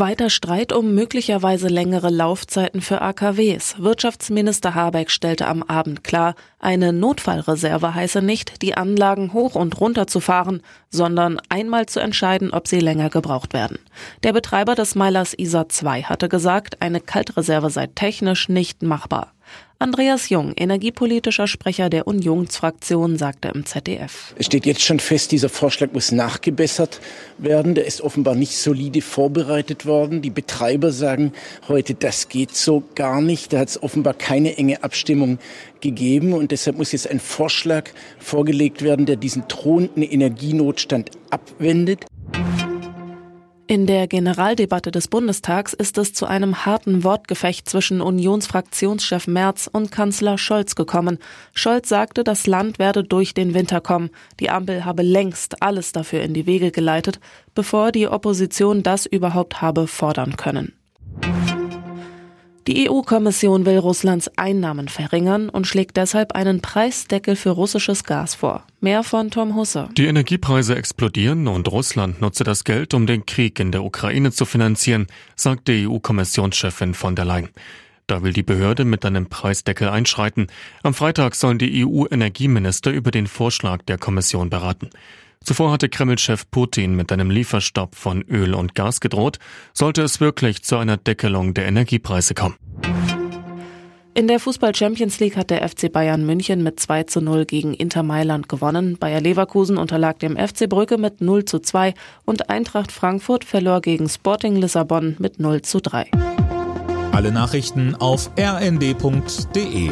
Weiter Streit um möglicherweise längere Laufzeiten für AKWs. Wirtschaftsminister Habeck stellte am Abend klar, eine Notfallreserve heiße nicht, die Anlagen hoch und runter zu fahren, sondern einmal zu entscheiden, ob sie länger gebraucht werden. Der Betreiber des Meilers ISA 2 hatte gesagt, eine Kaltreserve sei technisch nicht machbar. Andreas Jung, energiepolitischer Sprecher der Unionsfraktion, sagte im ZDF. Es steht jetzt schon fest, dieser Vorschlag muss nachgebessert werden. Der ist offenbar nicht solide vorbereitet worden. Die Betreiber sagen heute, das geht so gar nicht. Da hat es offenbar keine enge Abstimmung gegeben. Und deshalb muss jetzt ein Vorschlag vorgelegt werden, der diesen drohenden Energienotstand abwendet. In der Generaldebatte des Bundestags ist es zu einem harten Wortgefecht zwischen Unionsfraktionschef Merz und Kanzler Scholz gekommen. Scholz sagte, das Land werde durch den Winter kommen. Die Ampel habe längst alles dafür in die Wege geleitet, bevor die Opposition das überhaupt habe fordern können. Die EU-Kommission will Russlands Einnahmen verringern und schlägt deshalb einen Preisdeckel für russisches Gas vor. Mehr von Tom Husse. Die Energiepreise explodieren und Russland nutze das Geld, um den Krieg in der Ukraine zu finanzieren, sagte EU-Kommissionschefin von der Leyen. Da will die Behörde mit einem Preisdeckel einschreiten. Am Freitag sollen die EU-Energieminister über den Vorschlag der Kommission beraten. Zuvor hatte Kreml-Chef Putin mit einem Lieferstopp von Öl und Gas gedroht, sollte es wirklich zu einer Deckelung der Energiepreise kommen. In der Fußball Champions League hat der FC Bayern München mit 2 zu 0 gegen Inter Mailand gewonnen. Bayer Leverkusen unterlag dem FC Brücke mit 0 zu 2 und Eintracht Frankfurt verlor gegen Sporting Lissabon mit 0 zu 3. Alle Nachrichten auf rnd.de